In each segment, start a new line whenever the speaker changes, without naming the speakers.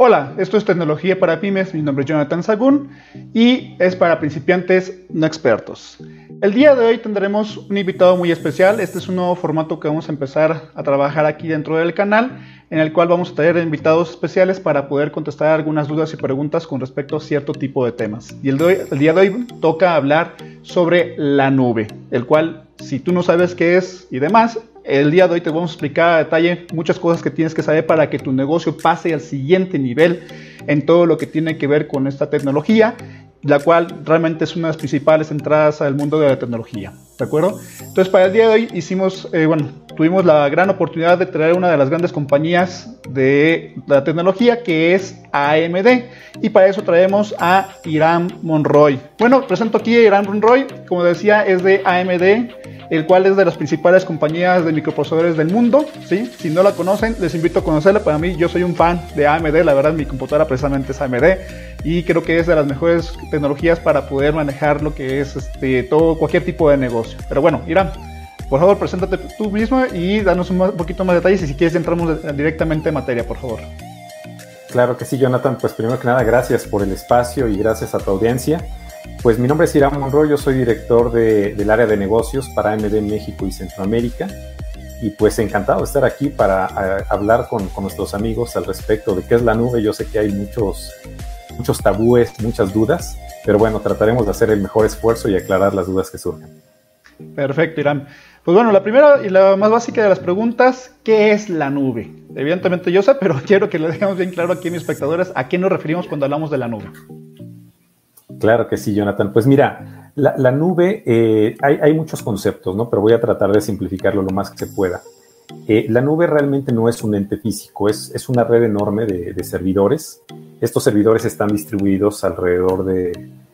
Hola, esto es Tecnología para Pymes, mi nombre es Jonathan Sagún y es para principiantes no expertos. El día de hoy tendremos un invitado muy especial, este es un nuevo formato que vamos a empezar a trabajar aquí dentro del canal, en el cual vamos a tener invitados especiales para poder contestar algunas dudas y preguntas con respecto a cierto tipo de temas. Y el, el día de hoy toca hablar sobre la nube, el cual si tú no sabes qué es y demás, el día de hoy te vamos a explicar a detalle muchas cosas que tienes que saber para que tu negocio pase al siguiente nivel en todo lo que tiene que ver con esta tecnología, la cual realmente es una de las principales entradas al mundo de la tecnología. ¿De acuerdo? Entonces, para el día de hoy hicimos, eh, bueno, tuvimos la gran oportunidad de traer una de las grandes compañías de la tecnología que es AMD. Y para eso traemos a Irán Monroy. Bueno, presento aquí a Irán Monroy. Como decía, es de AMD el cual es de las principales compañías de microprocesadores del mundo. ¿sí? Si no la conocen, les invito a conocerla. Para mí, yo soy un fan de AMD, la verdad, mi computadora precisamente es AMD y creo que es de las mejores tecnologías para poder manejar lo que es este, todo, cualquier tipo de negocio. Pero bueno, Irán, por favor, preséntate tú mismo y danos un, poquito más de detalles y si quieres entramos directamente en materia, por favor.
Claro que sí, Jonathan. Pues primero que nada, gracias por el espacio y gracias a tu audiencia. Pues mi nombre es Irán Monroy, yo soy director del área de negocios para AMD México y Centroamérica. Y pues encantado de estar aquí para hablar con, nuestros amigos al respecto de qué es la nube. Yo sé que hay muchos, muchos tabúes, muchas dudas, pero bueno, trataremos de hacer el mejor esfuerzo y aclarar las dudas que surjan.
Perfecto, Irán. Pues bueno, la primera y la más básica de las preguntas, ¿qué es la nube? Evidentemente yo sé, pero quiero que le dejemos bien claro aquí a mis espectadores a qué nos referimos cuando hablamos de la nube.
Claro que sí, Jonathan. Pues mira, la, nube, eh, hay, muchos conceptos, ¿no? Pero voy a tratar de simplificarlo lo más que se pueda. Eh, la nube realmente no es un ente físico, es, es una red enorme de, servidores. Estos servidores están distribuidos alrededor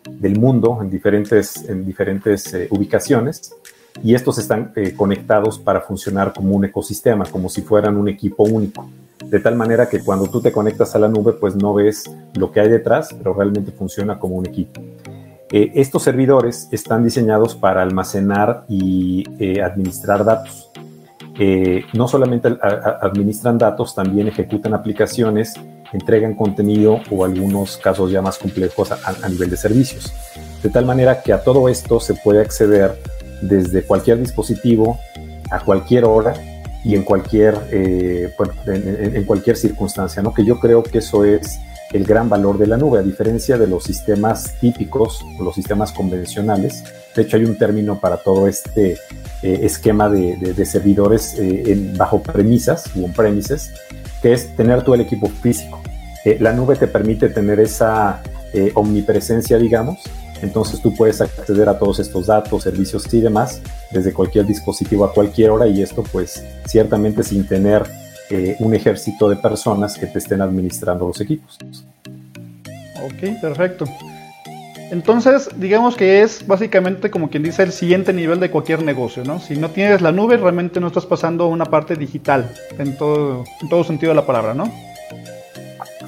del mundo en diferentes, en diferentes eh, ubicaciones y estos están conectados para funcionar como un ecosistema, como si fueran un equipo único de tal manera que cuando tú te conectas a la nube, pues no ves lo que hay detrás, pero realmente funciona como un equipo. Eh, estos servidores están diseñados para almacenar y eh, administrar datos. Eh, no solamente administran datos, también ejecutan aplicaciones, entregan contenido o algunos casos ya más complejos a nivel de servicios. De tal manera que a todo esto se puede acceder desde cualquier dispositivo, a cualquier hora y en cualquier, eh, en, cualquier circunstancia, ¿no? Que yo creo que eso es el gran valor de la nube, a diferencia de los sistemas típicos o los sistemas convencionales. De hecho, hay un término para todo este eh, esquema de, de, servidores eh, en, bajo premisas o on-premises, que es tener todo el equipo físico. La nube te permite tener esa omnipresencia, digamos, entonces tú puedes acceder a todos estos datos, servicios y demás desde cualquier dispositivo a cualquier hora y esto pues ciertamente sin tener eh, un ejército de personas que te estén administrando los equipos.
Ok, perfecto. Entonces, digamos que es básicamente como quien dice el siguiente nivel de cualquier negocio, ¿no? Si no tienes la nube, realmente no estás pasando una parte digital en todo, en todo sentido de la palabra, ¿no?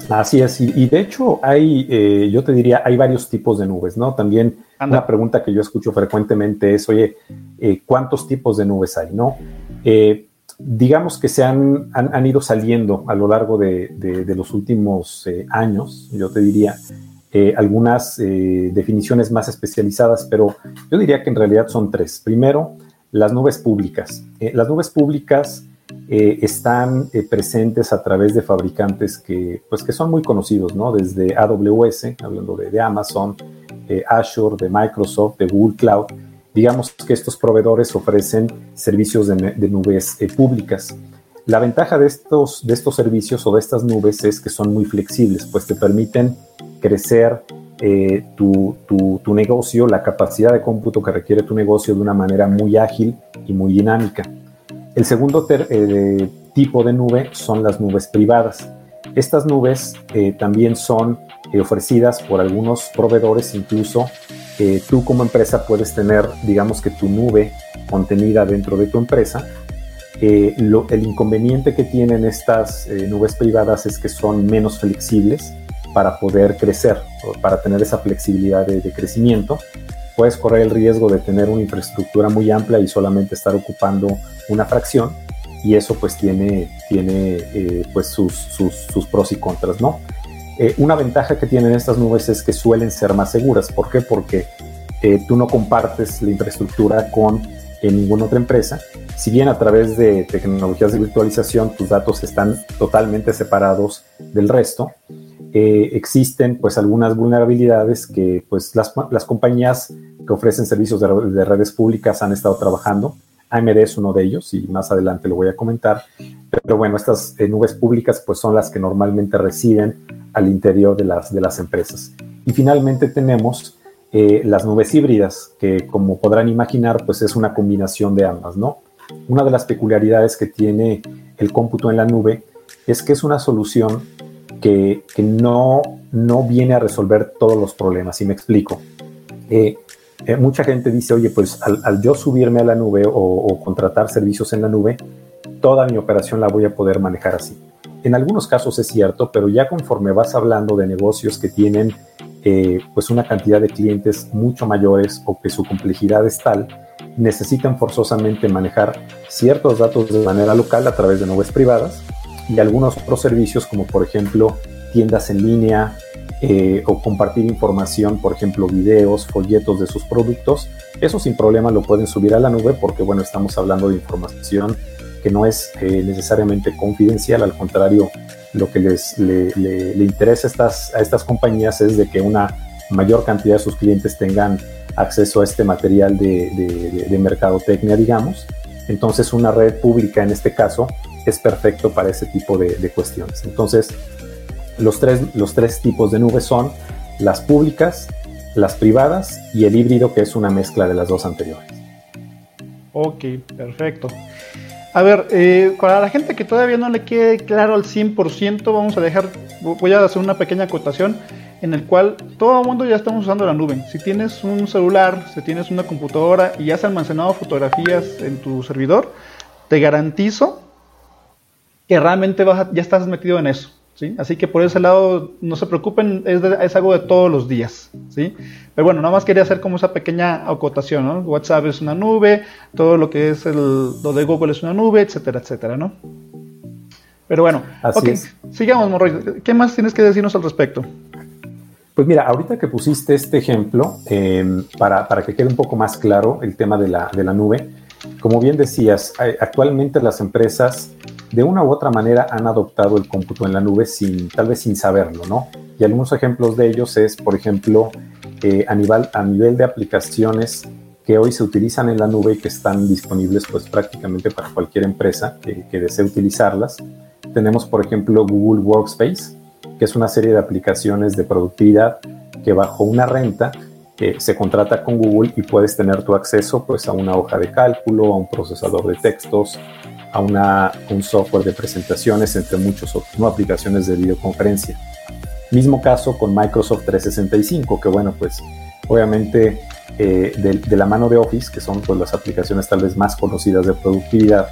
Así es, y, de hecho hay, eh, yo te diría, hay varios tipos de nubes, ¿no? También una pregunta que yo escucho frecuentemente es, oye, eh, ¿cuántos tipos de nubes hay, no? Eh, digamos que se han, han, ido saliendo a lo largo de, de, los últimos años, yo te diría, algunas definiciones más especializadas, pero yo diría que en realidad son tres. Primero, las nubes públicas. las nubes públicas eh, están eh, presentes a través de fabricantes que, pues, que son muy conocidos, ¿no? Desde AWS, hablando de, Amazon, de Azure, de Microsoft, de Google Cloud. Digamos que estos proveedores ofrecen servicios de, nubes eh, públicas. La ventaja de estos, de estos servicios o de estas nubes es que son muy flexibles, pues te permiten crecer tu, tu, tu, negocio, la capacidad de cómputo que requiere tu negocio de una manera muy ágil y muy dinámica. El segundo eh, tipo de nube son las nubes privadas. Estas nubes eh, también son eh, ofrecidas por algunos proveedores, incluso tú como empresa puedes tener, digamos que tu nube contenida dentro de tu empresa. el inconveniente que tienen estas nubes privadas es que son menos flexibles para poder crecer, para tener esa flexibilidad de crecimiento puedes correr el riesgo de tener una infraestructura muy amplia y solamente estar ocupando una fracción y eso pues tiene, tiene eh, pues sus, sus, pros y contras, ¿no? Eh, una ventaja que tienen estas nubes es que suelen ser más seguras. ¿Por qué? Porque eh, tú no compartes la infraestructura con ninguna otra empresa. Si bien a través de tecnologías de virtualización tus datos están totalmente separados del resto, existen pues algunas vulnerabilidades que pues las, las compañías que ofrecen servicios de, redes públicas han estado trabajando. AMD es uno de ellos y más adelante lo voy a comentar. Pero bueno, estas eh, nubes públicas pues son las que normalmente residen al interior de las, de las empresas. Y finalmente tenemos eh, las nubes híbridas, que como podrán imaginar pues es una combinación de ambas, ¿no? Una de las peculiaridades que tiene el cómputo en la nube es que es una solución que, no, no viene a resolver todos los problemas, y me explico. Eh, eh, mucha gente dice, oye, pues al, yo subirme a la nube o, contratar servicios en la nube, toda mi operación la voy a poder manejar así. En algunos casos es cierto, pero ya conforme vas hablando de negocios que tienen eh, pues una cantidad de clientes mucho mayores o que su complejidad es tal, necesitan forzosamente manejar ciertos datos de manera local a través de nubes privadas y algunos otros servicios como por ejemplo tiendas en línea eh, o compartir información, por ejemplo videos, folletos de sus productos, eso sin problema lo pueden subir a la nube porque bueno, estamos hablando de información que no es eh, necesariamente confidencial, al contrario, lo que les le, interesa a estas, compañías es de que una mayor cantidad de sus clientes tengan acceso a este material de, de, de mercadotecnia, digamos. Entonces, una red pública en este caso es perfecto para ese tipo de, cuestiones. Entonces, los tres, los tres tipos de nubes son las públicas, las privadas y el híbrido, que es una mezcla de las dos anteriores.
Ok, perfecto. A ver, eh, para la gente que todavía no le quede claro al 100%, vamos a dejar, voy a hacer una pequeña acotación en el cual todo el mundo ya estamos usando la nube. Si tienes un celular, si tienes una computadora y has almacenado fotografías en tu servidor, te garantizo que realmente ya estás metido en eso. ¿Sí? Así que por ese lado, no se preocupen, es, algo de todos los días. ¿sí? Pero bueno, nada más quería hacer como esa pequeña acotación. ¿no? WhatsApp es una nube, todo lo que es el, lo de Google es una nube, etcétera, etcétera. ¿no? Pero bueno, Así sigamos, Morroy. ¿Qué más tienes que decirnos al respecto?
Pues mira, ahorita que pusiste este ejemplo, em, para, para, que quede un poco más claro el tema de la, de la nube, como bien decías, actualmente las empresas de una u otra manera han adoptado el cómputo en la nube sin, tal vez sin saberlo, ¿no? Y algunos ejemplos de ellos es, por ejemplo, eh, a, nivel, de aplicaciones que hoy se utilizan en la nube y que están disponibles pues prácticamente para cualquier empresa que, que desee utilizarlas. Tenemos, por ejemplo, Google Workspace, que es una serie de aplicaciones de productividad que bajo una renta eh, se contrata con Google y puedes tener tu acceso pues, a una hoja de cálculo, a un procesador de textos, a una, un software de presentaciones, entre muchos otros, ¿no? aplicaciones de videoconferencia. Mismo caso con Microsoft 365, que bueno, pues obviamente eh, de, la mano de Office, que son pues, las aplicaciones tal vez más conocidas de productividad,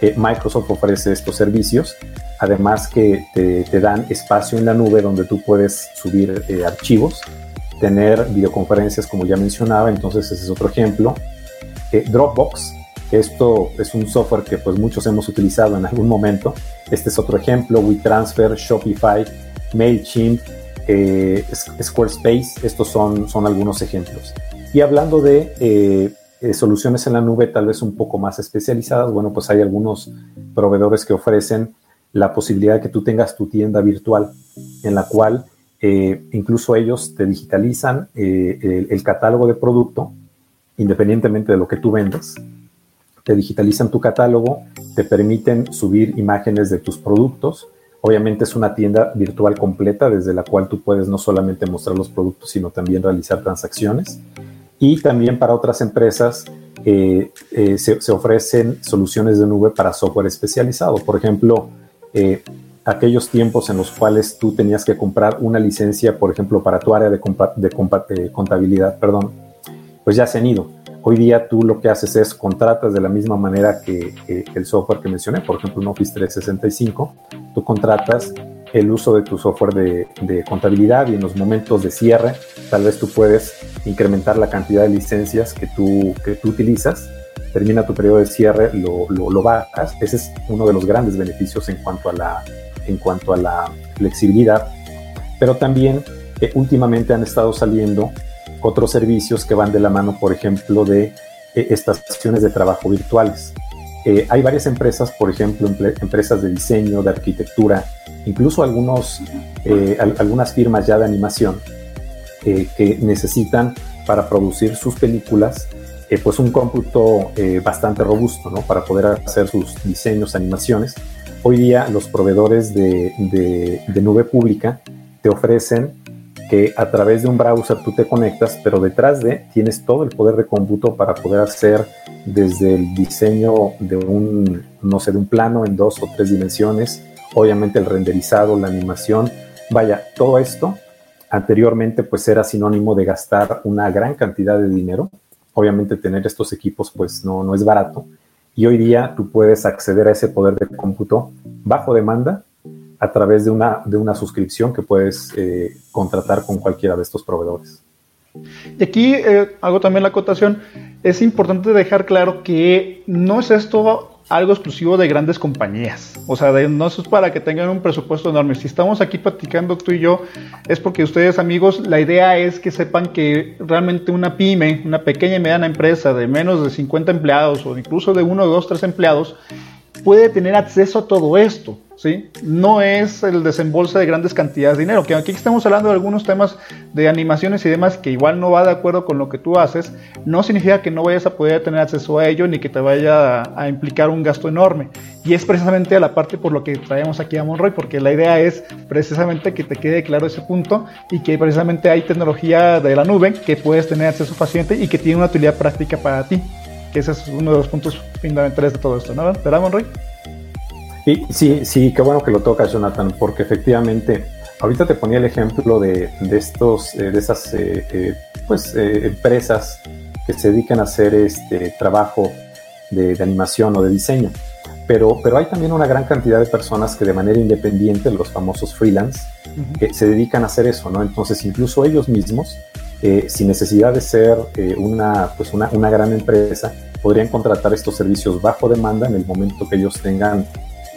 eh, Microsoft ofrece estos servicios, además que te, dan espacio en la nube donde tú puedes subir eh, archivos, tener videoconferencias como ya mencionaba, entonces ese es otro ejemplo. Dropbox, esto es un software que pues muchos hemos utilizado en algún momento. Este es otro ejemplo, WeTransfer, Shopify, MailChimp, eh, Squarespace, estos son, son algunos ejemplos. Y hablando de eh, eh, soluciones en la nube tal vez un poco más especializadas, bueno, pues hay algunos proveedores que ofrecen la posibilidad de que tú tengas tu tienda virtual en la cual incluso ellos te digitalizan el catálogo de producto independientemente de lo que tú vendas te digitalizan tu catálogo, te permiten subir imágenes de tus productos. Obviamente es una tienda virtual completa desde la cual tú puedes no solamente mostrar los productos, sino también realizar transacciones. Y también para otras empresas eh, eh, se, ofrecen soluciones de nube para software especializado. Por ejemplo, eh, aquellos tiempos en los cuales tú tenías que comprar una licencia, por ejemplo, para tu área de, de contabilidad, perdón, pues ya se han ido Hoy día tú lo que haces es contratas de la misma manera que, el software que mencioné, por ejemplo, un Office 365, tú contratas el uso de tu software de, contabilidad y en los momentos de cierre, tal vez tú puedes incrementar la cantidad de licencias que tú, que tú utilizas, termina tu periodo de cierre, lo, lo, bajas. Ese es uno de los grandes beneficios en cuanto a la, en cuanto a la flexibilidad. pero también eh, últimamente han estado saliendo otros servicios que van de la mano, por ejemplo, de eh, estaciones de trabajo virtuales. Eh, hay varias empresas, por ejemplo, empresas de diseño, de arquitectura, incluso algunos, algunas firmas ya de animación que necesitan para producir sus películas pues un cómputo bastante robusto ¿no? para poder hacer sus diseños, animaciones. Hoy día los proveedores de, de nube pública te ofrecen que a través de un browser tú te conectas, pero detrás de tienes todo el poder de cómputo para poder hacer desde el diseño de un, no sé, de un plano en dos o tres dimensiones, obviamente el renderizado, la animación, vaya, todo esto anteriormente pues era sinónimo de gastar una gran cantidad de dinero. Obviamente tener estos equipos pues no, no es barato. Y hoy día tú puedes acceder a ese poder de cómputo bajo demanda a través de una, de una suscripción que puedes eh, contratar con cualquiera de estos proveedores.
Y aquí eh, hago también la acotación, es importante dejar claro que no es esto algo exclusivo de grandes compañías. O sea, no es para que tengan un presupuesto enorme. Si estamos aquí platicando tú y yo, es porque ustedes amigos, la idea es que sepan que realmente una pyme, una pequeña y mediana empresa de menos de 50 empleados o incluso de uno, dos, tres empleados, puede tener acceso a todo esto. No es el desembolso de grandes cantidades de dinero, que aquí estamos hablando de algunos temas de animaciones y demás que igual no va de acuerdo con lo que tú haces, no significa que no vayas a poder tener acceso a ello ni que te vaya a, implicar un gasto enorme. Y es precisamente la parte por lo que traemos aquí a Monroy, porque la idea es precisamente que te quede claro ese punto y que precisamente hay tecnología de la nube que puedes tener acceso fácilmente y que tiene una utilidad práctica para ti ese es uno de los puntos fundamentales de todo esto, ¿no? ¿Verdad, Monroy?
Y, sí, sí, qué bueno que lo tocas, Jonathan, porque efectivamente, ahorita te ponía el ejemplo de, de estos, eh, de esas eh, eh, pues, empresas que se dedican a hacer este trabajo de, animación o de diseño. Pero, pero hay también una gran cantidad de personas que de manera independiente, los famosos freelance, que se dedican a hacer eso, ¿no? Entonces, incluso ellos mismos, sin necesidad de ser una, pues una, una gran empresa, podrían contratar estos servicios bajo demanda en el momento que ellos tengan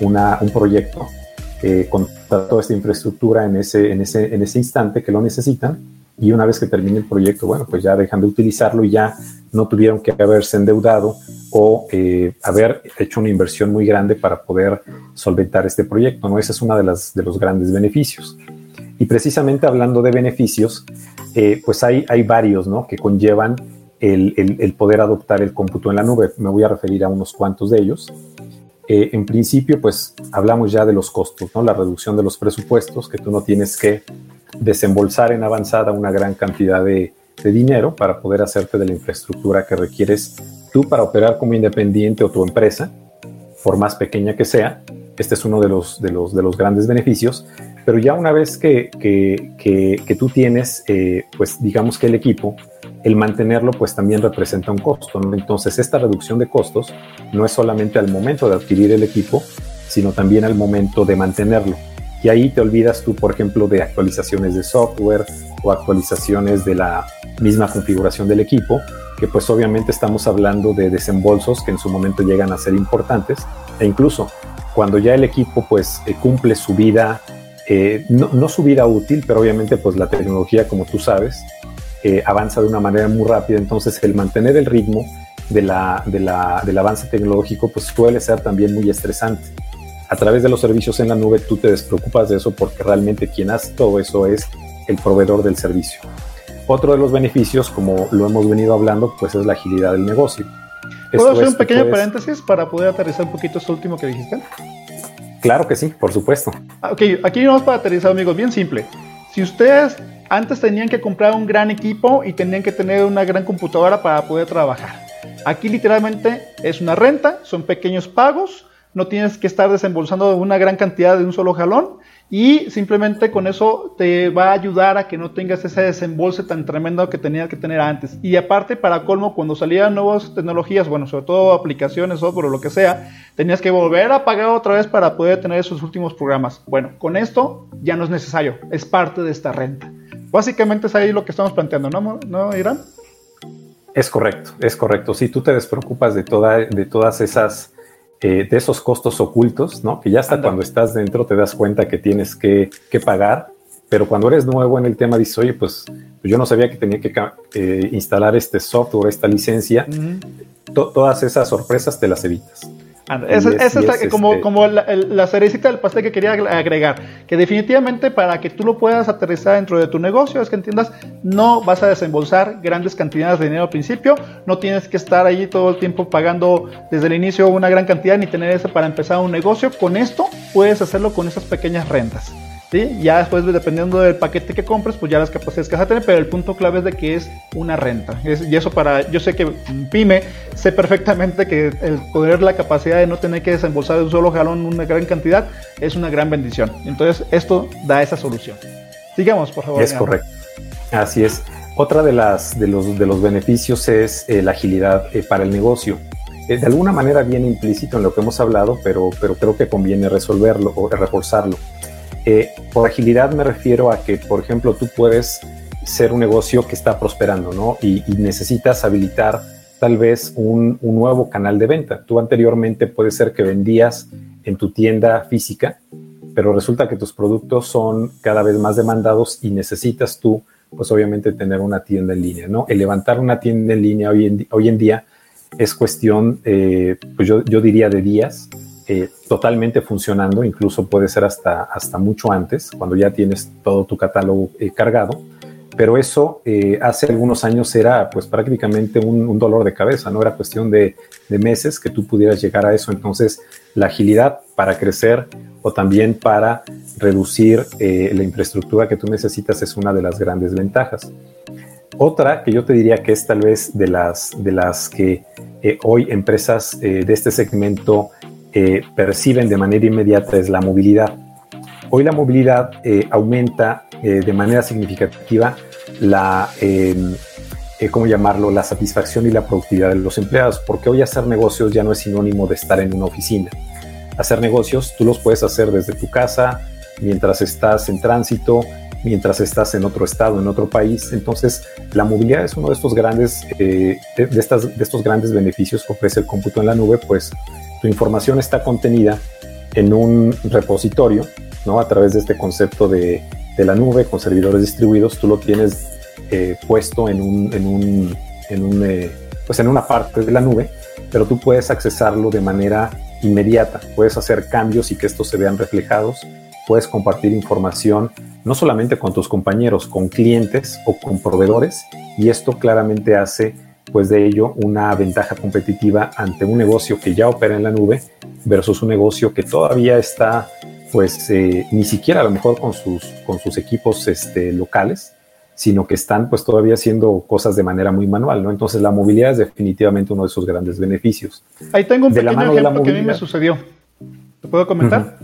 un proyecto eh, con toda esta infraestructura en ese, en, ese, en ese instante que lo necesitan y una vez que termine el proyecto, bueno, pues ya dejan de utilizarlo y ya no tuvieron que haberse endeudado o eh, haber hecho una inversión muy grande para poder solventar este proyecto, ¿no? Ese es uno de, los grandes beneficios. Y precisamente hablando de beneficios, eh, pues hay, hay varios, ¿no? Que conllevan el, el, poder adoptar el cómputo en la nube. Me voy a referir a unos cuantos de ellos. Eh, en principio, pues hablamos ya de los costos, ¿no? La reducción de los presupuestos, que tú no tienes que desembolsar en avanzada una gran cantidad de, dinero para poder hacerte de la infraestructura que requieres tú para operar como independiente o tu empresa, por más pequeña que sea. Este es uno de los, de los, de los grandes beneficios. Pero ya una vez que, que, tú tienes, eh, pues digamos que el equipo, el mantenerlo pues también representa un costo. Entonces esta reducción de costos no es solamente al momento de adquirir el equipo, sino también al momento de mantenerlo. Y ahí te olvidas tú, por ejemplo, de actualizaciones de software o actualizaciones de la misma configuración del equipo, que pues obviamente estamos hablando de desembolsos que en su momento llegan a ser importantes e incluso cuando ya el equipo pues eh, cumple su vida, eh, no, no, su vida útil, pero obviamente pues la tecnología como tú sabes eh, avanza de una manera muy rápida, entonces el mantener el ritmo de la, de la, del avance tecnológico pues suele ser también muy estresante. A través de los servicios en la nube tú te despreocupas de eso porque realmente quien hace todo eso es el proveedor del servicio. Otro de los beneficios, como lo hemos venido hablando, pues es la agilidad del negocio.
¿Puedo hacer un pequeño paréntesis para poder aterrizar un poquito esto último que dijiste?
Claro que sí, por supuesto.
Ah, ok, aquí vamos para aterrizar, amigos, bien simple. Si ustedes antes tenían que comprar un gran equipo y tenían que tener una gran computadora para poder trabajar. Aquí literalmente es una renta, son pequeños pagos, no tienes que estar desembolsando una gran cantidad de un solo jalón y simplemente con eso te va a ayudar a que no tengas ese desembolse tan tremendo que tenías que tener antes. Y aparte, para colmo, cuando salían nuevas tecnologías, bueno, sobre todo aplicaciones, software o lo que sea, tenías que volver a pagar otra vez para poder tener esos últimos programas. Bueno, con esto ya no es necesario, es parte de esta renta. Básicamente es ahí lo que estamos planteando, ¿no, ¿No Irán?
Es correcto, es correcto. Si tú te despreocupas de, toda, de todas esas, eh, de esos costos ocultos, ¿no? Que ya hasta cuando estás dentro te das cuenta que tienes que, pagar, pero cuando eres nuevo en el tema dices, oye, pues, yo no sabía que tenía que eh, instalar este software, esta licencia, todas esas sorpresas te las evitas.
Esa es, como, este como la, cerecita del pastel que quería agregar, que definitivamente para que tú lo puedas aterrizar dentro de tu negocio, es que entiendas, no vas a desembolsar grandes cantidades de dinero al principio, no tienes que estar ahí todo el tiempo pagando desde el inicio una gran cantidad ni tener eso para empezar un negocio, con esto puedes hacerlo con esas pequeñas rentas. Ya después, dependiendo del paquete que compres, pues ya las capacidades que vas a tener, pero el punto clave es de que es una renta. y eso para, yo sé que pyme, sé perfectamente que el poder la capacidad de no tener que desembolsar de un solo jalón una gran cantidad es una gran bendición. Entonces, esto da esa solución. Sigamos, por favor.
Es correcto. Así es. Otra de, las, de, los, de los beneficios es eh, la agilidad eh, para el negocio. Eh, de alguna manera viene implícito en lo que hemos hablado, pero, pero creo que conviene resolverlo o reforzarlo. Eh, por agilidad me refiero a que, por ejemplo, tú puedes ser un negocio que está prosperando, ¿no? Y, necesitas habilitar tal vez un, nuevo canal de venta. Tú anteriormente puede ser que vendías en tu tienda física, pero resulta que tus productos son cada vez más demandados y necesitas tú, pues obviamente, tener una tienda en línea, ¿no? El levantar una tienda en línea hoy en, día es cuestión, eh, pues yo diría de días, eh, totalmente funcionando, incluso puede ser hasta, hasta mucho antes, cuando ya tienes todo tu catálogo eh, cargado. Pero eso eh, hace algunos años era pues prácticamente un, dolor de cabeza, no era cuestión de, meses que tú pudieras llegar a eso. Entonces, la agilidad para crecer o también para reducir la infraestructura que tú necesitas es una de las grandes ventajas. Otra que yo te diría que es tal vez de las, de las que hoy empresas de este segmento perciben de manera inmediata es la movilidad. Hoy la movilidad eh, aumenta eh, de manera significativa la, em, eh, ¿cómo llamarlo?, la satisfacción y la productividad de los empleados, porque hoy hacer negocios ya no es sinónimo de estar en una oficina. Hacer negocios tú los puedes hacer desde tu casa, mientras estás en tránsito, mientras estás en otro estado, en otro país. Entonces, la movilidad es uno de estos grandes, de estos grandes beneficios que ofrece el cómputo en la nube, pues tu información está contenida en un repositorio, ¿no? A través de este concepto de, la nube con servidores distribuidos, tú lo tienes eh, puesto en un, en un, en un eh, pues en una parte de la nube, pero tú puedes accesarlo de manera inmediata, puedes hacer cambios y que estos se vean reflejados, puedes compartir información no solamente con tus compañeros, con clientes o con proveedores, y esto claramente hace pues de ello una ventaja competitiva ante un negocio que ya opera en la nube versus un negocio que todavía está pues eh, ni siquiera a lo mejor con sus, con sus equipos este, locales, sino que están pues todavía haciendo cosas de manera muy manual, ¿no? Entonces la movilidad es definitivamente uno de esos grandes beneficios.
Ahí tengo un pequeño ejemplo que a mí me sucedió. ¿Te puedo comentar?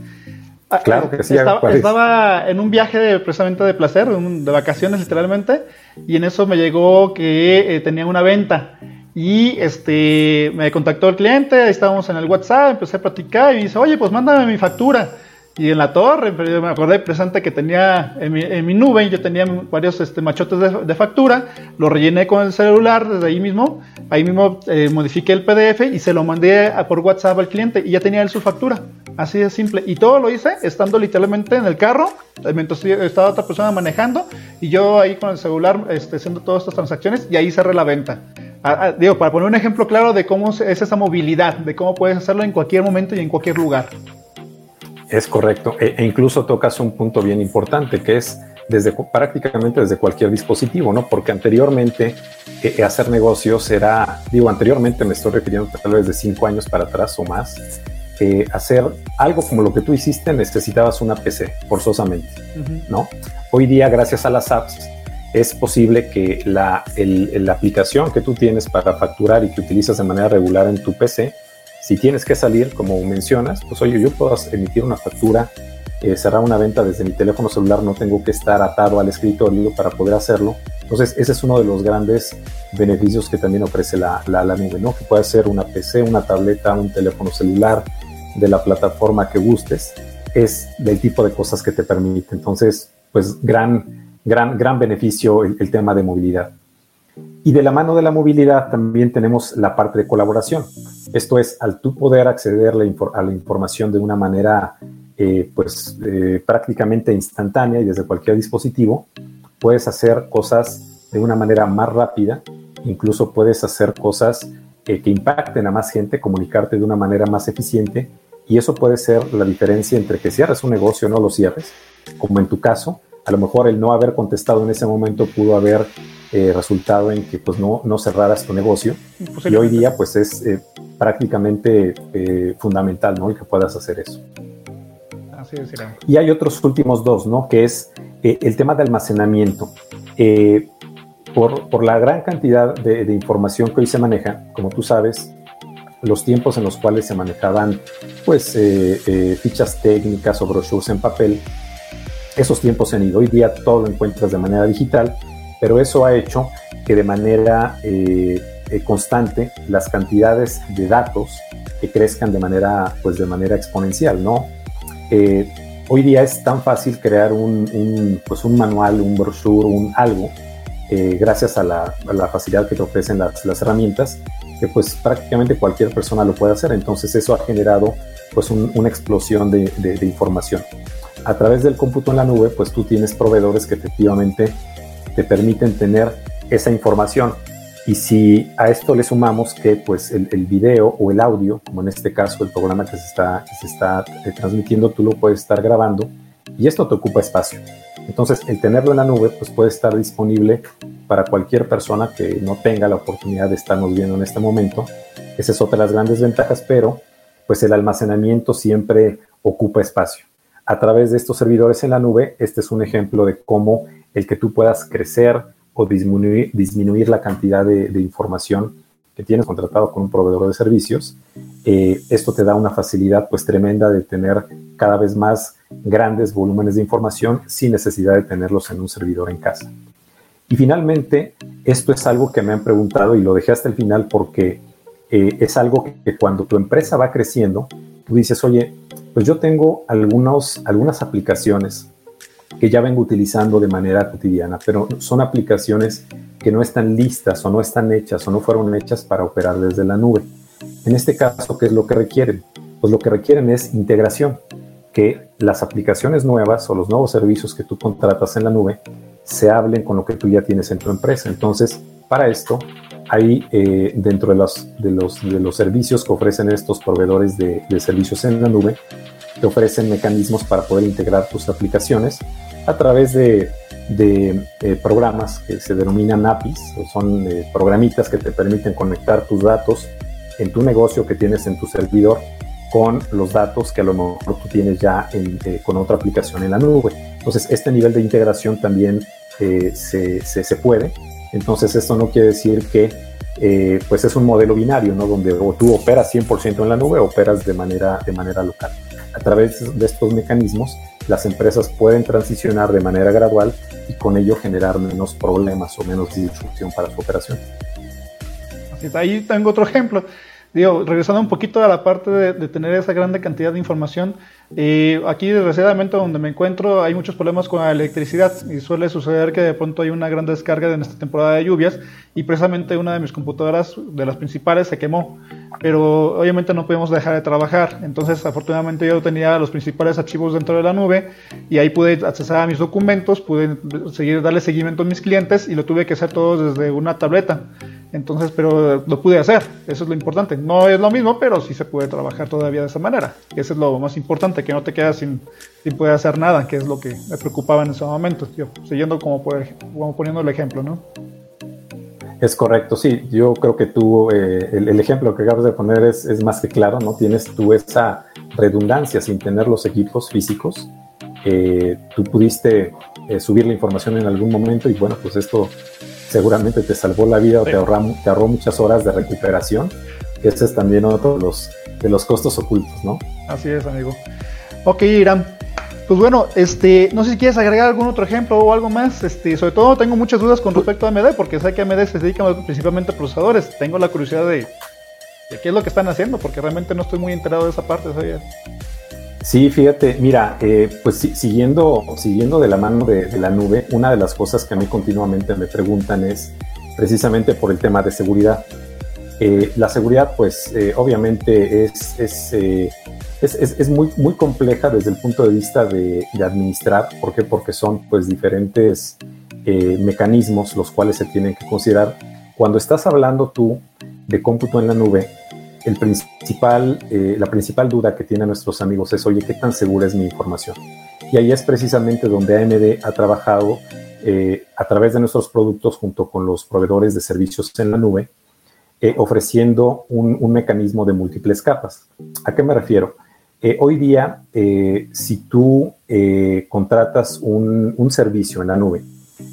Ah, claro que sí.
Estaba, en un viaje precisamente de placer, de vacaciones literalmente, y en eso me llegó que eh, tenía una venta. Y este, me contactó el cliente, estábamos en el WhatsApp, empecé a platicar y me dice, oye, pues mándame mi factura. Y en la torre, me acordé presente que tenía en mi, en mi nube, yo tenía varios este, machotes de, factura, lo rellené con el celular desde ahí mismo, ahí mismo eh, modifiqué el PDF y se lo mandé por WhatsApp al cliente y ya tenía él su factura. Así de simple. Y todo lo hice estando literalmente en el carro, mientras estaba otra persona manejando y yo ahí con el celular este, haciendo todas estas transacciones y ahí cerré la venta. Ah, ah, digo, para poner un ejemplo claro de cómo es esa movilidad, de cómo puedes hacerlo en cualquier momento y en cualquier lugar.
Es correcto. E, e, incluso tocas un punto bien importante que es desde prácticamente desde cualquier dispositivo, ¿no? Porque anteriormente eh, hacer negocios era, digo, anteriormente me estoy refiriendo tal vez de cinco años para atrás o más, eh, hacer algo como lo que tú hiciste necesitabas una PC forzosamente, ¿no? Hoy día, gracias a las apps, es posible que la, la aplicación que tú tienes para facturar y que utilizas de manera regular en tu PC si tienes que salir, como mencionas, pues oye, yo puedo emitir una factura, eh, cerrar una venta desde mi teléfono celular, no tengo que estar atado al escritorio para poder hacerlo. Entonces, ese es uno de los grandes beneficios que también ofrece la, la, nube, ¿no? Que puede ser una PC, una tableta, un teléfono celular, de la plataforma que gustes, es del tipo de cosas que te permite. Entonces, pues gran, gran, gran beneficio el tema de movilidad. Y de la mano de la movilidad también tenemos la parte de colaboración. Esto es, al tú poder acceder a la información de una manera eh, pues eh, prácticamente instantánea y desde cualquier dispositivo, puedes hacer cosas de una manera más rápida, incluso puedes hacer cosas que impacten a más gente, comunicarte de una manera más eficiente y eso puede ser la diferencia entre que cierres un negocio o no lo cierres, como en tu caso, a lo mejor el no haber contestado en ese momento pudo haber eh, resultado en que pues no, no cerraras tu negocio y hoy día pues es eh, prácticamente eh, fundamental, ¿no? El que puedas hacer eso. Así es, y hay otros últimos dos, ¿no? Que es el tema de almacenamiento. Por, la gran cantidad de, información que hoy se maneja, como tú sabes, los tiempos en los cuales se manejaban pues fichas técnicas o brochures en papel, esos tiempos se han ido. Hoy día todo lo encuentras de manera digital, pero eso ha hecho que de manera eh, eh, constante las cantidades de datos que crezcan de manera, pues de manera exponencial, ¿no? Eh, hoy día es tan fácil crear un, pues un manual, un brochure, un algo, gracias a la, facilidad que te ofrecen las, herramientas, que pues prácticamente cualquier persona lo puede hacer. Entonces eso ha generado pues una explosión de, información a través del cómputo en la nube, pues tú tienes proveedores que efectivamente te permiten tener esa información. Y si a esto le sumamos que pues el, video o el audio, como en este caso el programa que se está, se está eh, transmitiendo, tú lo puedes estar grabando y esto te ocupa espacio. Entonces, el tenerlo en la nube pues puede estar disponible para cualquier persona que no tenga la oportunidad de estarnos viendo en este momento. Esa es otra de las grandes ventajas, pero pues el almacenamiento siempre ocupa espacio a través de estos servidores en la nube, este es un ejemplo de cómo el que tú puedas crecer o disminuir, disminuir la cantidad de, información que tienes contratado con un proveedor de servicios. Eh, esto te da una facilidad pues tremenda de tener cada vez más grandes volúmenes de información sin necesidad de tenerlos en un servidor en casa. Y finalmente, esto es algo que me han preguntado y lo dejé hasta el final porque eh, es algo que cuando tu empresa va creciendo, tú dices, oye, pues yo tengo algunos, algunas aplicaciones que ya vengo utilizando de manera cotidiana, pero son aplicaciones que no están listas o no están hechas o no fueron hechas para operar desde la nube. En este caso, ¿qué es lo que requieren? Pues lo que requieren es integración, que las aplicaciones nuevas o los nuevos servicios que tú contratas en la nube se hablen con lo que tú ya tienes en tu empresa. Entonces, para esto, hay eh, dentro de los, de, los, de los servicios que ofrecen estos proveedores de, de servicios en la nube, te ofrecen mecanismos para poder integrar tus aplicaciones a través de, de eh, programas que se denominan APIs, o son eh, programitas que te permiten conectar tus datos en tu negocio que tienes en tu servidor con los datos que a lo mejor tú tienes ya en, con otra aplicación en la nube. Entonces, este nivel de integración también se, se, se puede entonces esto no quiere decir que eh, pues es un modelo binario, ¿no? Donde o tú operas 100% en la nube o operas de manera, de manera local. A través de estos mecanismos, las empresas pueden transicionar de manera gradual y con ello generar menos problemas o menos disrupción para su operación.
Ahí tengo otro ejemplo. Digo, regresando un poquito a la parte de, tener esa grande cantidad de información, eh, aquí desgraciadamente donde me encuentro hay muchos problemas con la electricidad y suele suceder que de pronto hay una gran descarga en esta temporada de lluvias y precisamente una de mis computadoras, de las principales, se quemó. Pero obviamente no podemos dejar de trabajar. Entonces, afortunadamente yo tenía los principales archivos dentro de la nube y ahí pude acceder a mis documentos, pude seguir, darle seguimiento a mis clientes y lo tuve que hacer todo desde una tableta. Entonces, pero lo pude hacer, eso es lo importante. No es lo mismo, pero sí se puede trabajar todavía de esa manera. Eso es lo más importante, que no te quedas sin, sin poder hacer nada, que es lo que me preocupaba en ese momento, yo, siguiendo como, como poniendo el ejemplo, ¿no?
Es correcto, sí, yo creo que tú, eh, el, ejemplo que acabas de poner es, es, más que claro, ¿no? Tienes tú esa redundancia sin tener los equipos físicos. Eh, tú pudiste eh, subir la información en algún momento y bueno, pues esto seguramente te salvó la vida o te, te ahorró muchas horas de recuperación. Este es también otro de los, de los costos ocultos, ¿no?
Así es, amigo. Ok, Irán. Pues bueno, este, no sé si quieres agregar algún otro ejemplo o algo más. Este, sobre todo tengo muchas dudas con respecto a AMD, porque sé que AMD se dedica principalmente a procesadores. Tengo la curiosidad de, qué es lo que están haciendo, porque realmente no estoy muy enterado de esa parte. ¿sabes?
Sí, fíjate, mira, eh, pues siguiendo, siguiendo de la mano de, la nube, una de las cosas que a mí continuamente me preguntan es precisamente por el tema de seguridad. Eh, la seguridad, pues eh, obviamente es, es, muy, muy compleja desde el punto de vista de, administrar. ¿Por qué? Porque son pues diferentes eh, mecanismos los cuales se tienen que considerar. Cuando estás hablando tú de cómputo en la nube, el principal, eh, la principal duda que tienen nuestros amigos es, oye, ¿qué tan segura es mi información? Y ahí es precisamente donde AMD ha trabajado eh, a través de nuestros productos junto con los proveedores de servicios en la nube, ofreciendo un, un, mecanismo de múltiples capas. ¿A qué me refiero? Eh, hoy día, eh, si tú eh, contratas un, servicio en la nube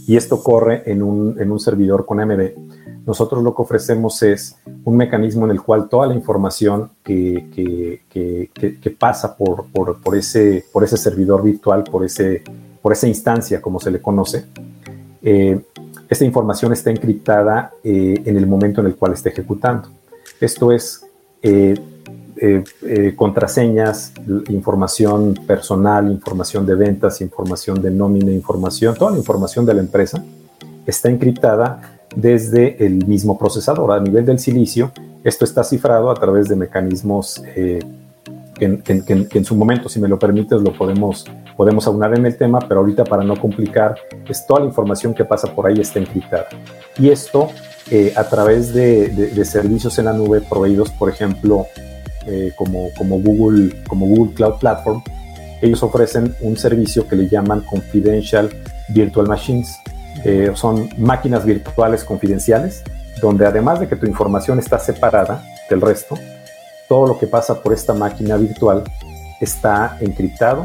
y esto corre en un, servidor con AMD, nosotros lo que ofrecemos es un mecanismo en el cual toda la información que, pasa por, ese, por ese servidor virtual, por, ese, por esa instancia, como se le conoce, esta información está encriptada en el momento en el cual está ejecutando. Esto es, eh, eh, contraseñas, información personal, información de ventas, información de nómina, información, toda la información de la empresa está encriptada desde el mismo procesador. A nivel del silicio, esto está cifrado a través de mecanismos eh, que, en su momento, si me lo permites, lo podemos, podemos aunar en el tema, pero ahorita para no complicar, es toda la información que pasa por ahí está encriptada. Y esto a través de, de servicios en la nube proveídos, por ejemplo, eh, como, como, Google, como Google Cloud Platform, ellos ofrecen un servicio que le llaman Confidential Virtual Machines. Eh, son máquinas virtuales confidenciales, donde además de que tu información está separada del resto, todo lo que pasa por esta máquina virtual está encriptado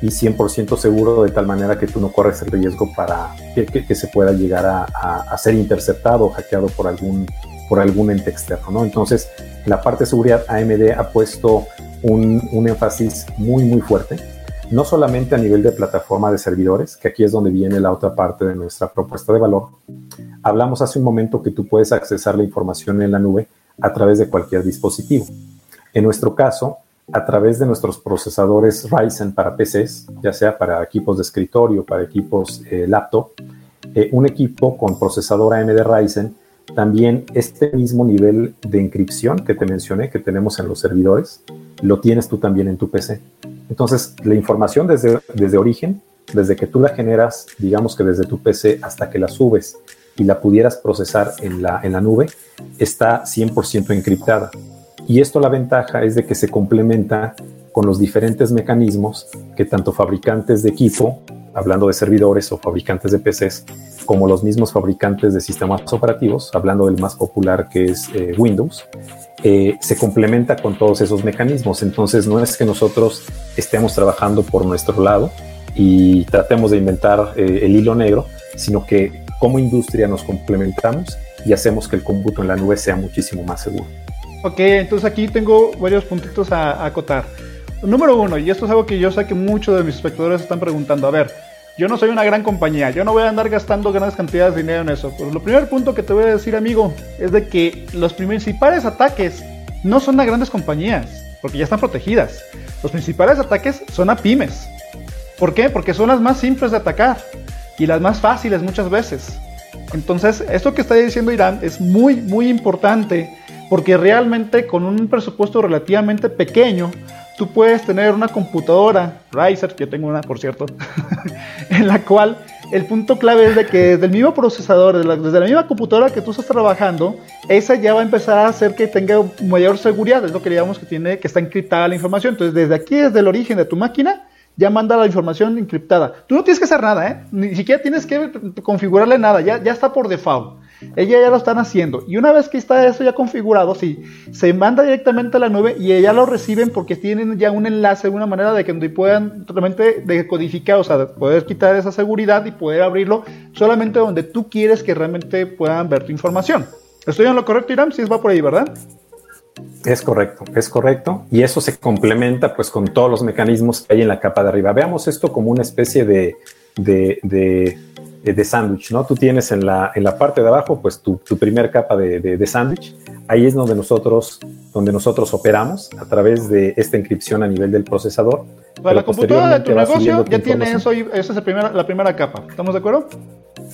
y 100% seguro de tal manera que tú no corres el riesgo para que, se pueda llegar a, ser interceptado o hackeado por algún, por algún ente externo. ¿no? Entonces, la parte de seguridad AMD ha puesto un, énfasis muy, muy fuerte, no solamente a nivel de plataforma de servidores, que aquí es donde viene la otra parte de nuestra propuesta de valor. Hablamos hace un momento que tú puedes accesar la información en la nube a través de cualquier dispositivo. En nuestro caso, a través de nuestros procesadores Ryzen para PCs, ya sea para equipos de escritorio, para equipos eh, laptop, eh, un equipo con procesador AMD Ryzen también este mismo nivel de encripción que te mencioné, que tenemos en los servidores, lo tienes tú también en tu PC. Entonces, la información desde, desde origen, desde que tú la generas, digamos que desde tu PC hasta que la subes y la pudieras procesar en la, en la nube, está 100% encriptada. Y esto la ventaja es de que se complementa con los diferentes mecanismos que tanto fabricantes de equipo, hablando de servidores o fabricantes de PCs, como los mismos fabricantes de sistemas operativos, hablando del más popular que es eh, Windows, eh, se complementa con todos esos mecanismos. Entonces no es que nosotros estemos trabajando por nuestro lado y tratemos de inventar eh, el hilo negro, sino que como industria nos complementamos y hacemos que el cómputo en la nube sea muchísimo más seguro.
Ok, entonces aquí tengo varios puntitos a, a acotar. Número uno, y esto es algo que yo sé que muchos de mis espectadores están preguntando, a ver, yo no soy una gran compañía, yo no voy a andar gastando grandes cantidades de dinero en eso. Pero lo primer punto que te voy a decir, amigo, es de que los principales ataques no son a grandes compañías, porque ya están protegidas. Los principales ataques son a pymes. ¿Por qué? Porque son las más simples de atacar y las más fáciles muchas veces. Entonces, esto que está diciendo Irán es muy, muy importante porque realmente con un presupuesto relativamente pequeño tú puedes tener una computadora, Riser, yo tengo una por cierto, en la cual el punto clave es de que desde el mismo procesador, desde la, misma computadora que tú estás trabajando, esa ya va a empezar a hacer que tenga mayor seguridad, es lo que digamos que tiene, que está encriptada la información. Entonces, desde aquí, desde el origen de tu máquina, ya manda la información encriptada. Tú no tienes que hacer nada, ¿eh? Ni siquiera tienes que configurarle nada, ya, ya está por default. Ella ya lo están haciendo. Y una vez que está eso ya configurado, sí, se manda directamente a la nube y ella lo reciben porque tienen ya un enlace, una manera de que puedan realmente decodificar, o sea, poder quitar esa seguridad y poder abrirlo solamente donde tú quieres que realmente puedan ver tu información. ¿Estoy en lo correcto, Iram? Sí, va por ahí, ¿verdad?
Es correcto, es correcto. Y eso se complementa pues con todos los mecanismos que hay en la capa de arriba. Veamos esto como una especie de, eh, de sándwich, ¿no? Tú tienes en la, en la parte de abajo, pues tu, tu primer capa de, de, sándwich. Ahí es donde nosotros, donde nosotros operamos a través de esta inscripción a nivel del procesador.
la computadora de tu negocio ya tiene eso y esa es primera, la primera capa. ¿Estamos de acuerdo?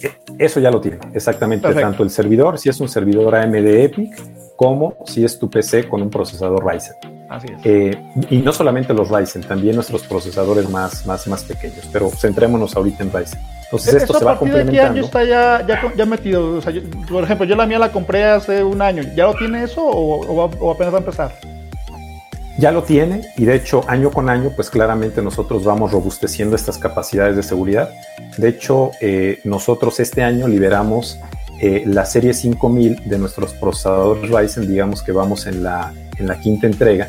E, eso ya lo tiene, exactamente. Tanto el servidor, si es un servidor AMD EPIC, como si es tu PC con un procesador Ryzen.
Así es.
Eh, y no solamente los Ryzen, también nuestros procesadores más, más, más pequeños, pero centrémonos ahorita en Ryzen.
Entonces esto, se va complementando. ¿De qué año está ya, ya, metido? O sea, por ejemplo, yo la mía la compré hace un año. ¿Ya lo tiene eso o, o apenas va a empezar?
Ya lo tiene y de hecho año con año pues claramente nosotros vamos robusteciendo estas capacidades de seguridad. De hecho eh, nosotros este año liberamos eh, la serie 5000 de nuestros procesadores Ryzen, digamos que vamos en la, en la quinta entrega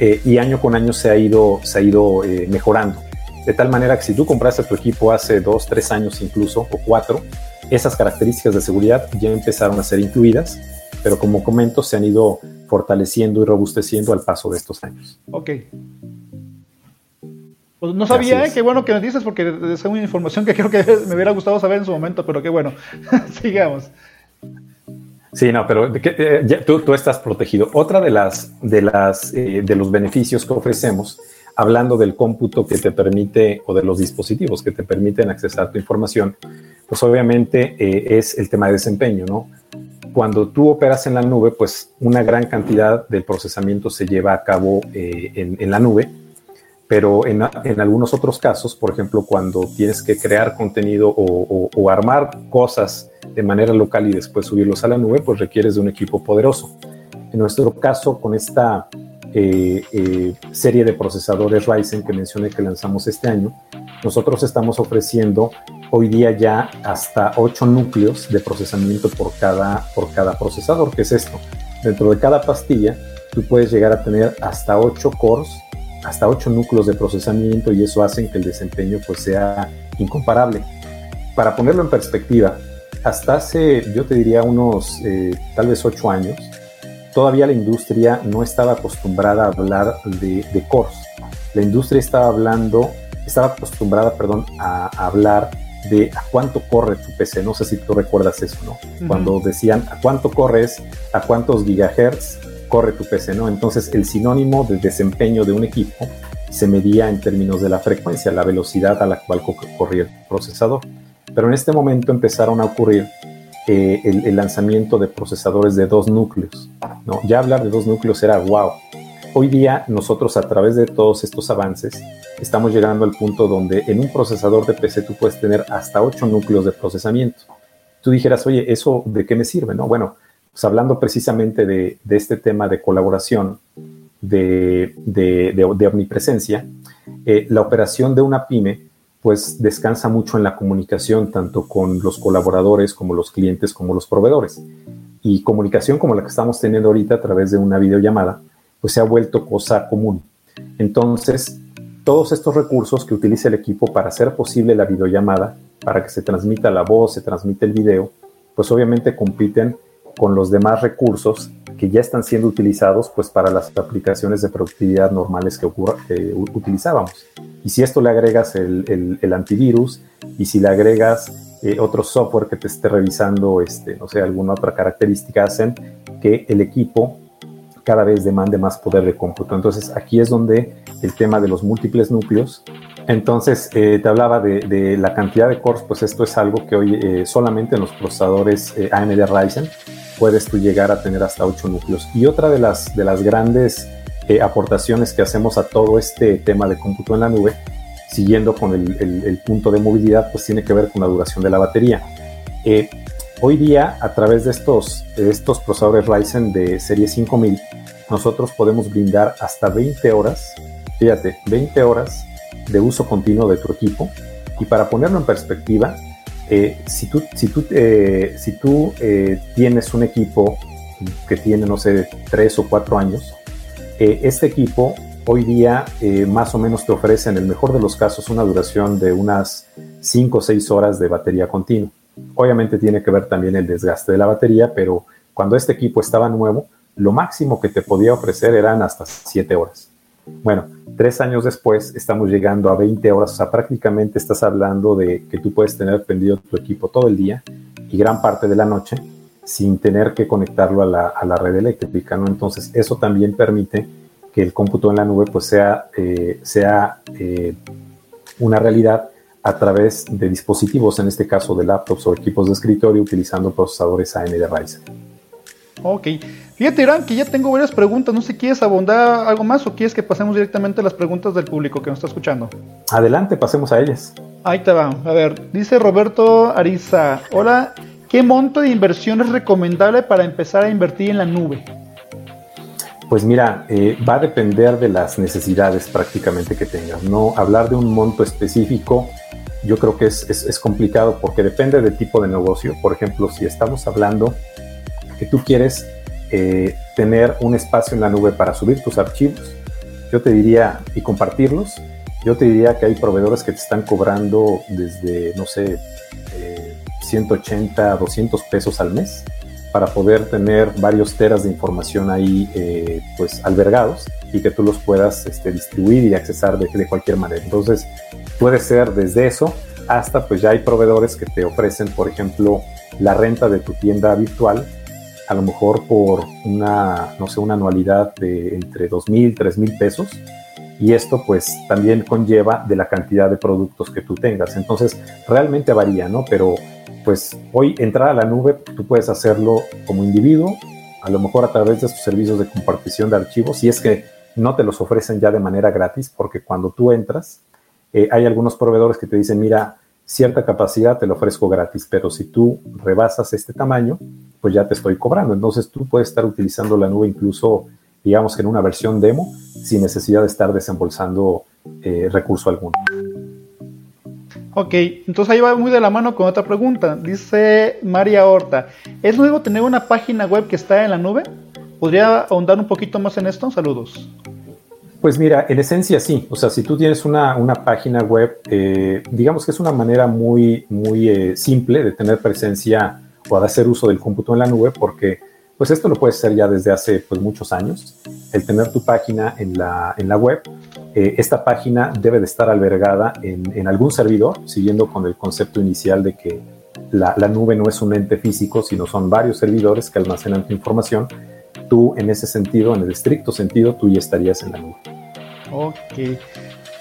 eh, y año con año se ha ido, se ha ido mejorando. De tal manera que si tú compraste tu equipo hace dos, tres años incluso o cuatro, esas características de seguridad ya empezaron a ser incluidas, pero como comento se han ido fortaleciendo y robusteciendo al paso de estos años.
Ok. Pues no sabía, ¿eh? qué bueno que me dices porque es una información que creo que me hubiera gustado saber en su momento, pero qué bueno. Sigamos.
Sí, no, pero eh, tú, tú, estás protegido. Otra de las de las eh, de los beneficios que ofrecemos, hablando del cómputo que te permite o de los dispositivos que te permiten accesar tu información, pues obviamente es el tema de desempeño, ¿no? Cuando tú operas en la nube, pues una gran cantidad del procesamiento se lleva a cabo eh, en, la nube, pero en, algunos otros casos, por ejemplo, cuando tienes que crear contenido o, armar cosas de manera local y después subirlos a la nube, pues requieres de un equipo poderoso. En nuestro caso, con esta eh, eh, serie de procesadores Ryzen que mencioné que lanzamos este año, nosotros estamos ofreciendo hoy día ya hasta 8 núcleos de procesamiento por cada, por cada procesador. ¿Qué es esto? Dentro de cada pastilla, tú puedes llegar a tener hasta 8 cores, hasta 8 núcleos de procesamiento y eso hace que el desempeño pues, sea incomparable. Para ponerlo en perspectiva, hasta hace, yo te diría, unos eh, tal vez 8 años, todavía la industria no estaba acostumbrada a hablar de, de cores. La industria estaba hablando estaba acostumbrada, perdón, a, hablar de a cuánto corre tu PC. No sé si tú recuerdas eso, ¿no? Cuando decían a cuánto corres, a cuántos gigahertz corre tu PC, ¿no? Entonces el sinónimo de desempeño de un equipo se medía en términos de la frecuencia, la velocidad a la cual corría el procesador. Pero en este momento empezaron a ocurrir eh, el, lanzamiento de procesadores de dos núcleos. ¿no? Ya hablar de dos núcleos era wow. Hoy día nosotros a través de todos estos avances estamos llegando al punto donde en un procesador de PC tú puedes tener hasta 8 núcleos de procesamiento. Tú dijeras, oye, ¿eso de qué me sirve? No, bueno, pues hablando precisamente de, este tema de colaboración, de, omnipresencia, eh, la operación de una pyme pues descansa mucho en la comunicación tanto con los colaboradores como los clientes como los proveedores. Y comunicación como la que estamos teniendo ahorita a través de una videollamada, pues se ha vuelto cosa común. Entonces, todos estos recursos que utiliza el equipo para hacer posible la videollamada, para que se transmita la voz, se transmite el video, pues obviamente compiten con los demás recursos que ya están siendo utilizados pues para las aplicaciones de productividad normales que, utilizábamos. Y si esto le agregas el, antivirus y si le agregas eh, otro software que te esté revisando, este, no sé, alguna otra característica, hacen que el equipo cada vez demande más poder de cómputo. Entonces aquí es donde el tema de los múltiples núcleos. Entonces eh, te hablaba de, la cantidad de cores, pues esto es algo que hoy eh, solamente en los procesadores AMD Ryzen puedes tú llegar a tener hasta 8 núcleos. Y otra de las, de las grandes aportaciones que hacemos a todo este tema de cómputo en la nube, siguiendo con el, punto de movilidad, pues tiene que ver con la duración de la batería. Hoy día, a través de estos, estos procesadores Ryzen de serie 5000, nosotros podemos brindar hasta 20 horas, fíjate, 20 horas de uso continuo de tu equipo. Y para ponerlo en perspectiva, eh, si tú, si tú, eh, si tú eh, tienes un equipo que tiene, no sé, 3 o 4 años, este equipo hoy día más o menos te ofrece en el mejor de los casos una duración de unas 5 o 6 horas de batería continua. Obviamente tiene que ver también el desgaste de la batería, pero cuando este equipo estaba nuevo, lo máximo que te podía ofrecer eran hasta 7 horas. Bueno, tres años después estamos llegando a 20 horas, o sea, prácticamente estás hablando de que tú puedes tener prendido tu equipo todo el día y gran parte de la noche sin tener que conectarlo a la, red eléctrica, ¿no? Entonces, eso también permite que el cómputo en la nube pues sea, eh, sea eh, una realidad a través de dispositivos, en este caso de laptops o equipos de escritorio, utilizando procesadores AMD Ryzen.
Ok. Fíjate, Irán, que ya tengo varias preguntas. No sé, ¿quieres abondar algo más o quieres que pasemos directamente a las preguntas del público que nos está escuchando?
Adelante, pasemos a ellas.
Ahí te va. A ver, dice Roberto Ariza. Hola, ¿qué monto de inversión es recomendable para empezar a invertir en la nube?
Pues mira, eh, va a depender de las necesidades prácticamente que tengas. No hablar de un monto específico, yo creo que es, es, es complicado porque depende del tipo de negocio. Por ejemplo, si estamos hablando que tú quieres eh, tener un espacio en la nube para subir tus archivos, yo te diría, y compartirlos, yo te diría que hay proveedores que te están cobrando desde, no sé, 180, eh, 200 pesos al mes para poder tener varios teras de información ahí eh, pues albergados y que tú los puedas este, distribuir y accesar de, de, cualquier manera. Entonces puede ser desde eso hasta pues ya hay proveedores que te ofrecen por ejemplo la renta de tu tienda virtual a lo mejor por una, no sé, una anualidad de entre dos mil, tres mil pesos. Y esto pues también conlleva de la cantidad de productos que tú tengas. Entonces realmente varía, ¿no? Pero pues hoy entrar a la nube, tú puedes hacerlo como individuo, a lo mejor a través de sus servicios de compartición de archivos, si es que no te los ofrecen ya de manera gratis, porque cuando tú entras, eh, hay algunos proveedores que te dicen, mira, cierta capacidad te lo ofrezco gratis, pero si tú rebasas este tamaño, pues ya te estoy cobrando. Entonces tú puedes estar utilizando la nube incluso, digamos que en una versión demo, sin necesidad de estar desembolsando eh, recurso alguno.
Ok, entonces ahí va muy de la mano con otra pregunta. Dice María Horta, ¿es nuevo tener una página web que está en la nube? ¿Podría ahondar un poquito más en esto? Saludos.
Pues mira, en esencia sí. O sea, si tú tienes una, una página web, eh, digamos que es una manera muy, muy eh, simple de tener presencia o de hacer uso del cómputo en la nube, porque pues esto lo puedes hacer ya desde hace pues muchos años. El tener tu página en la, en la web, eh, esta página debe de estar albergada en, en, algún servidor, siguiendo con el concepto inicial de que la, la nube no es un ente físico, sino son varios servidores que almacenan tu información. Tú, en ese sentido, en el estricto sentido, tú ya estarías en la nube.
Ok.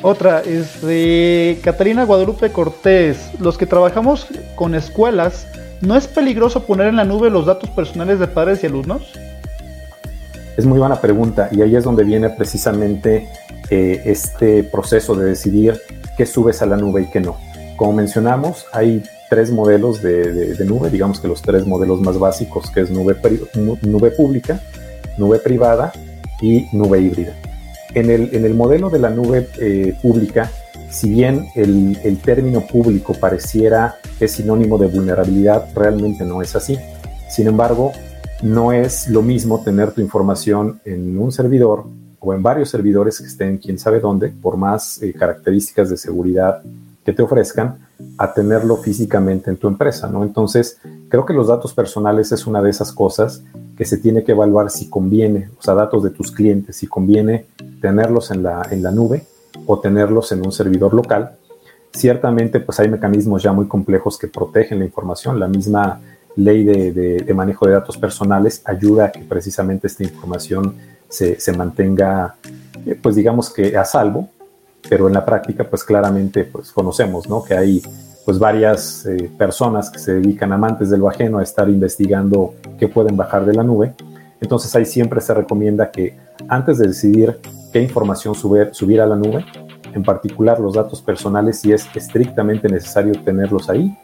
Otra es de Catalina Guadalupe Cortés. Los que trabajamos con escuelas, ¿no es peligroso poner en la nube los datos personales de padres y alumnos?
Es muy buena pregunta y ahí es donde viene precisamente eh, este proceso de decidir qué subes a la nube y qué no. Como mencionamos, hay tres modelos de, nube, digamos que los tres modelos más básicos, que es nube pública, nube privada y nube híbrida. En el, en el modelo de la nube eh, pública, si bien el, el, término público pareciera es sinónimo de vulnerabilidad, realmente no es así. Sin embargo, no es lo mismo tener tu información en un servidor o en varios servidores que estén quién sabe dónde, por más eh, características de seguridad que te ofrezcan, a tenerlo físicamente en tu empresa, ¿no? Entonces, creo que los datos personales es una de esas cosas que se tiene que evaluar si conviene, o sea, datos de tus clientes, si conviene tenerlos en la, en la nube o tenerlos en un servidor local. Ciertamente, pues hay mecanismos ya muy complejos que protegen la información. La misma ley de, de, manejo de datos personales ayuda a que precisamente esta información se, se mantenga, eh, pues digamos que a salvo, pero en la práctica, pues claramente, pues conocemos, ¿no? Que hay pues varias eh, personas que se dedican amantes de lo ajeno a estar investigando qué pueden bajar de la nube. Entonces ahí siempre se recomienda que antes de decidir qué información subir, subir a la nube, en particular los datos personales, si es estrictamente necesario tenerlos ahí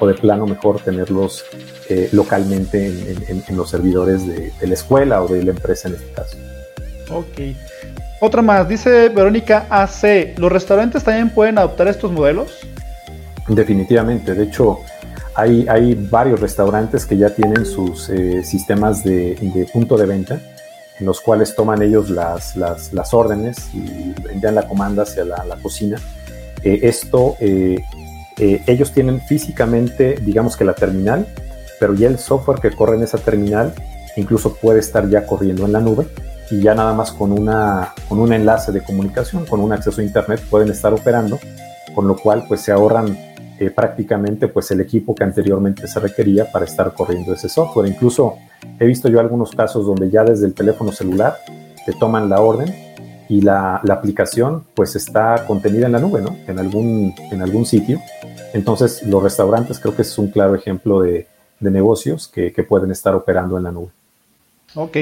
o de plano mejor tenerlos eh, localmente en, en, en, los servidores de, de, la escuela o de la empresa en este caso.
Ok. Otra más, dice Verónica AC, ¿los restaurantes también pueden adoptar estos modelos?
Definitivamente, de hecho hay, hay varios restaurantes que ya tienen sus eh, sistemas de, de, punto de venta en los cuales toman ellos las, las, órdenes y envían la comanda hacia la, la cocina. Eh, esto, eh, eh, ellos tienen físicamente, digamos que la terminal, pero ya el software que corre en esa terminal incluso puede estar ya corriendo en la nube y ya nada más con, una, con un enlace de comunicación, con un acceso a Internet pueden estar operando, con lo cual pues se ahorran eh, prácticamente pues el equipo que anteriormente se requería para estar corriendo ese software. Incluso he visto yo algunos casos donde ya desde el teléfono celular te toman la orden y la, la, aplicación pues está contenida en la nube, ¿no? En algún, en algún sitio. Entonces los restaurantes creo que es un claro ejemplo de, de negocios que, que, pueden estar operando en la nube.
Ok.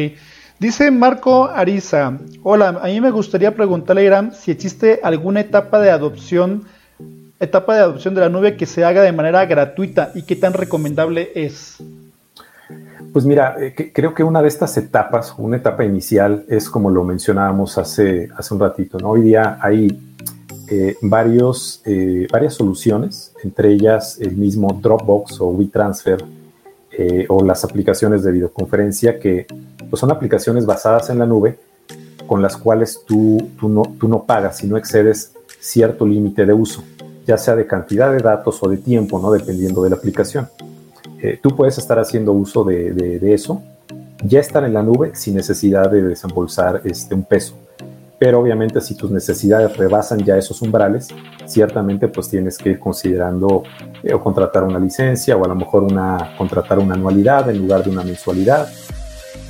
Dice Marco Ariza, hola, a mí me gustaría preguntarle a Irán si existe alguna etapa de adopción, etapa de adopción de la nube que se haga de manera gratuita y qué tan recomendable es.
Pues mira, eh, creo que una de estas etapas, una etapa inicial, es como lo mencionábamos hace, hace un ratito, ¿no? Hoy día hay eh, varios, eh, varias soluciones, entre ellas el mismo Dropbox o WeTransfer o las aplicaciones de videoconferencia que pues son aplicaciones basadas en la nube con las cuales tú, tú, no, tú no pagas si no excedes cierto límite de uso, ya sea de cantidad de datos o de tiempo, ¿no? dependiendo de la aplicación. Eh, tú puedes estar haciendo uso de, eso, ya estar en la nube sin necesidad de desembolsar este, un peso. Pero obviamente si tus necesidades rebasan ya esos umbrales, ciertamente pues tienes que ir considerando eh, o contratar una licencia o a lo mejor una, contratar una anualidad en lugar de una mensualidad.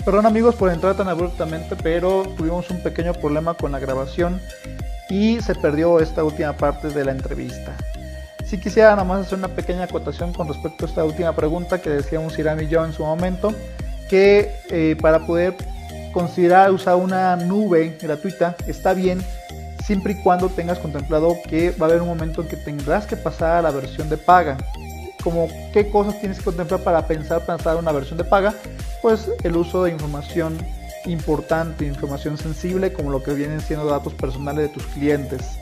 Perdón amigos por entrar tan abruptamente, pero tuvimos un pequeño problema con la grabación y se perdió esta última parte de la entrevista. Si quisiera nada más hacer una pequeña acotación con respecto a esta última pregunta que decíamos Irán y yo en su momento, que eh, para poder considerar usar una nube gratuita está bien siempre y cuando tengas contemplado que va a haber un momento en que tendrás que pasar a la versión de paga. Como qué cosas tienes que contemplar para pensar pasar a una versión de paga, pues el uso de información importante, información sensible, como lo que vienen siendo datos personales de tus clientes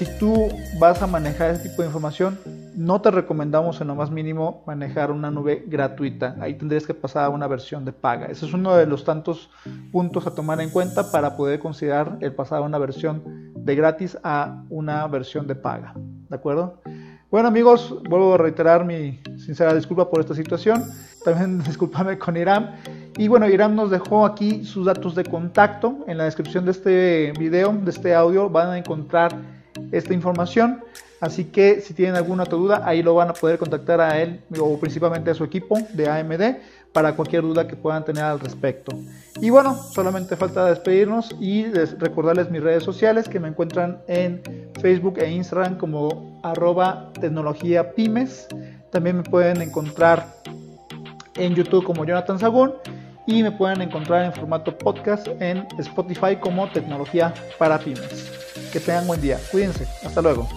si tú vas a manejar ese tipo de información, no te recomendamos en lo más mínimo manejar una nube gratuita. Ahí tendrías que pasar a una versión de paga. Ese es uno de los tantos puntos a tomar en cuenta para poder considerar el pasar a una versión de gratis a una versión de paga. ¿De acuerdo? Bueno amigos, vuelvo a reiterar mi sincera disculpa por esta situación. También discúlpame con Irán. Y bueno, Irán nos dejó aquí sus datos de contacto. En la descripción de este video, de este audio, van a encontrar esta información. Así que si tienen alguna otra duda, ahí lo van a poder contactar a él o principalmente a su equipo de AMD para cualquier duda que puedan tener al respecto. Y bueno, solamente falta despedirnos y recordarles mis redes sociales que me encuentran en Facebook e Instagram como arroba tecnología pymes. También me pueden encontrar en YouTube como Jonathan Sagún y me pueden encontrar en formato podcast en Spotify como tecnología para pymes. Que tengan buen día. Cuídense. Hasta luego.